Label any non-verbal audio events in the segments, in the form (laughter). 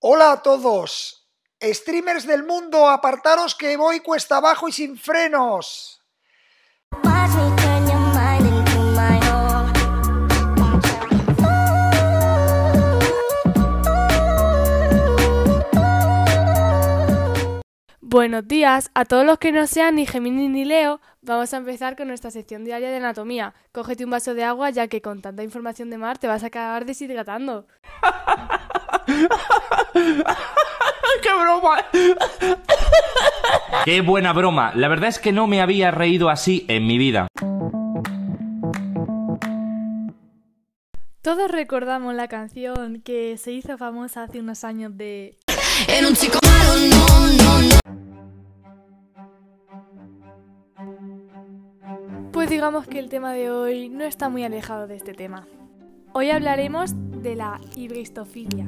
Hola a todos. Streamers del mundo, apartaros que voy cuesta abajo y sin frenos. Buenos días a todos los que no sean ni Gemini ni Leo. Vamos a empezar con nuestra sección diaria de anatomía. Cógete un vaso de agua ya que con tanta información de mar te vas a acabar deshidratando. (laughs) (laughs) ¡Qué broma! ¡Qué buena broma! La verdad es que no me había reído así en mi vida. Todos recordamos la canción que se hizo famosa hace unos años de En un chico malo, no, no, no. Pues digamos que el tema de hoy no está muy alejado de este tema. Hoy hablaremos de la hibristofilia.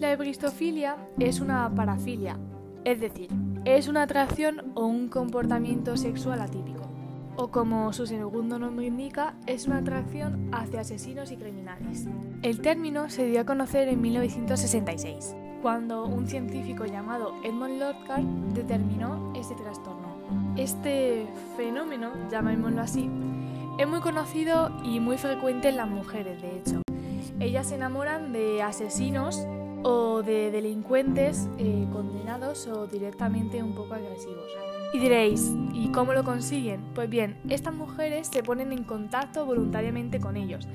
La hibristofilia es una parafilia, es decir, es una atracción o un comportamiento sexual atípico. O como su segundo nombre indica, es una atracción hacia asesinos y criminales. El término se dio a conocer en 1966, cuando un científico llamado Edmund Lockhart determinó este trastorno. Este fenómeno, llamémoslo así, es muy conocido y muy frecuente en las mujeres, de hecho. Ellas se enamoran de asesinos o de delincuentes eh, condenados o directamente un poco agresivos. Y diréis, ¿y cómo lo consiguen? Pues bien, estas mujeres se ponen en contacto voluntariamente con ellos.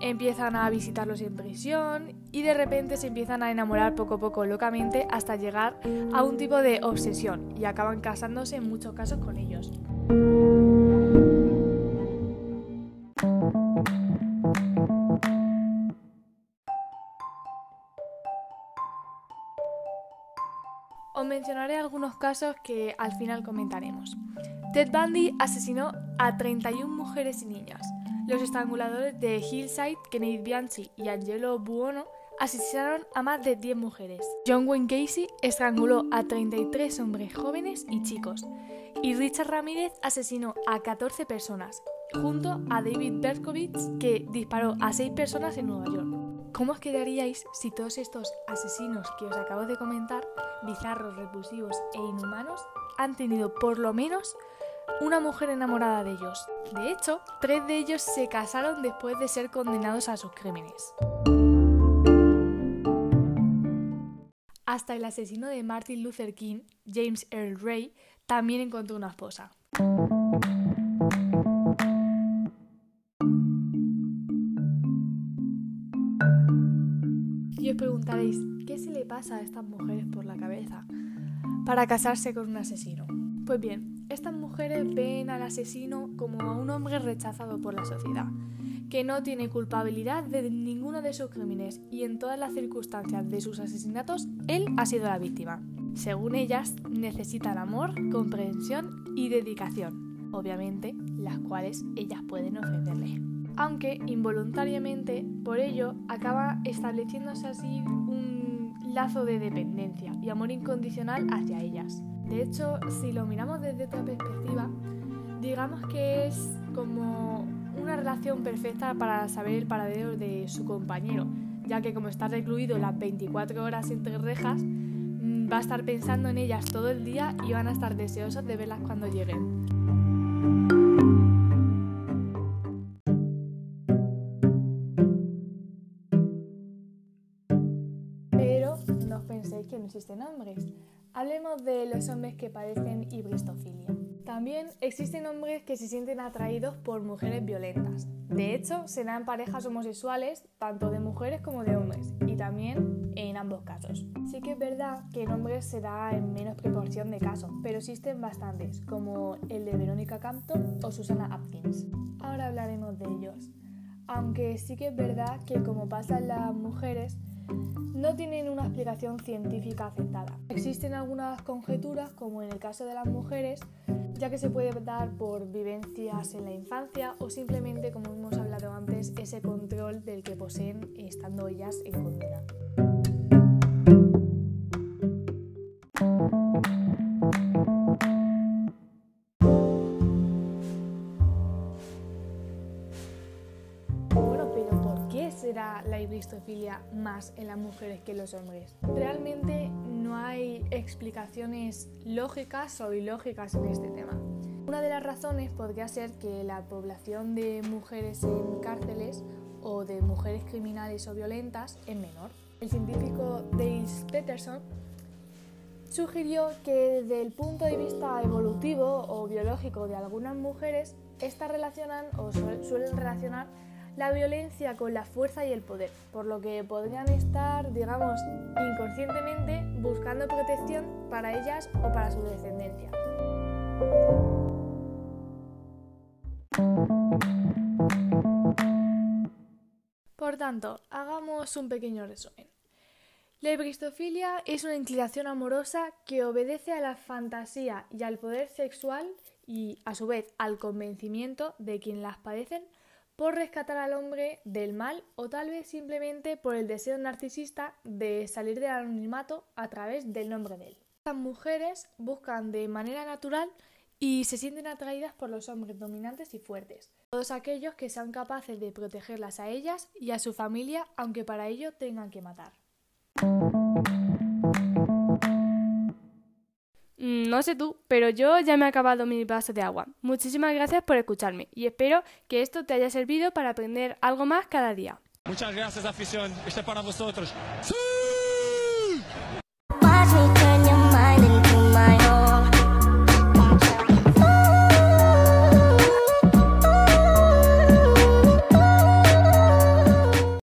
Empiezan a visitarlos en prisión y de repente se empiezan a enamorar poco a poco locamente hasta llegar a un tipo de obsesión y acaban casándose en muchos casos con ellos. Mencionaré algunos casos que al final comentaremos. Ted Bundy asesinó a 31 mujeres y niños. Los estranguladores de Hillside, Kenneth Bianchi y Angelo Buono, asesinaron a más de 10 mujeres. John Wayne Casey estranguló a 33 hombres jóvenes y chicos. Y Richard Ramírez asesinó a 14 personas, junto a David Berkowitz, que disparó a 6 personas en Nueva York. ¿Cómo os quedaríais si todos estos asesinos que os acabo de comentar, bizarros, repulsivos e inhumanos, han tenido por lo menos una mujer enamorada de ellos? De hecho, tres de ellos se casaron después de ser condenados a sus crímenes. Hasta el asesino de Martin Luther King, James Earl Ray, también encontró una esposa. Os preguntaréis, ¿qué se le pasa a estas mujeres por la cabeza para casarse con un asesino? Pues bien, estas mujeres ven al asesino como a un hombre rechazado por la sociedad, que no tiene culpabilidad de ninguno de sus crímenes y en todas las circunstancias de sus asesinatos él ha sido la víctima. Según ellas, necesitan amor, comprensión y dedicación, obviamente las cuales ellas pueden ofrecerle aunque involuntariamente por ello acaba estableciéndose así un lazo de dependencia y amor incondicional hacia ellas. De hecho, si lo miramos desde otra perspectiva, digamos que es como una relación perfecta para saber el paradero de su compañero, ya que como está recluido las 24 horas entre rejas, mm, va a estar pensando en ellas todo el día y van a estar deseosos de verlas cuando lleguen. Penséis que no existen hombres. Hablemos de los hombres que padecen hibristofilia. También existen hombres que se sienten atraídos por mujeres violentas. De hecho, se dan parejas homosexuales tanto de mujeres como de hombres, y también en ambos casos. Sí que es verdad que en hombres se da en menos proporción de casos, pero existen bastantes, como el de Verónica Campton o Susana Atkins. Ahora hablaremos de ellos. Aunque sí que es verdad que como pasa en las mujeres, no tienen una explicación científica aceptada. Existen algunas conjeturas, como en el caso de las mujeres, ya que se puede dar por vivencias en la infancia o simplemente, como hemos hablado antes, ese control del que poseen estando ellas en condena. Será la hibristofilia? más en las mujeres que en los hombres? Realmente no hay explicaciones lógicas o ilógicas en este tema. Una de las razones podría ser que la población de mujeres en cárceles o de mujeres criminales o violentas es menor. El científico Dale Peterson sugirió que desde el punto de vista evolutivo o biológico de algunas mujeres, estas relacionan o suelen relacionar la violencia con la fuerza y el poder, por lo que podrían estar, digamos, inconscientemente buscando protección para ellas o para su descendencia. Por tanto, hagamos un pequeño resumen. La ebristofilia es una inclinación amorosa que obedece a la fantasía y al poder sexual y, a su vez, al convencimiento de quienes las padecen por rescatar al hombre del mal o tal vez simplemente por el deseo narcisista de salir del anonimato a través del nombre de él. Las mujeres buscan de manera natural y se sienten atraídas por los hombres dominantes y fuertes, todos aquellos que sean capaces de protegerlas a ellas y a su familia aunque para ello tengan que matar. No sé tú, pero yo ya me he acabado mi vaso de agua. Muchísimas gracias por escucharme y espero que esto te haya servido para aprender algo más cada día. Muchas gracias, afición. Este es para vosotros.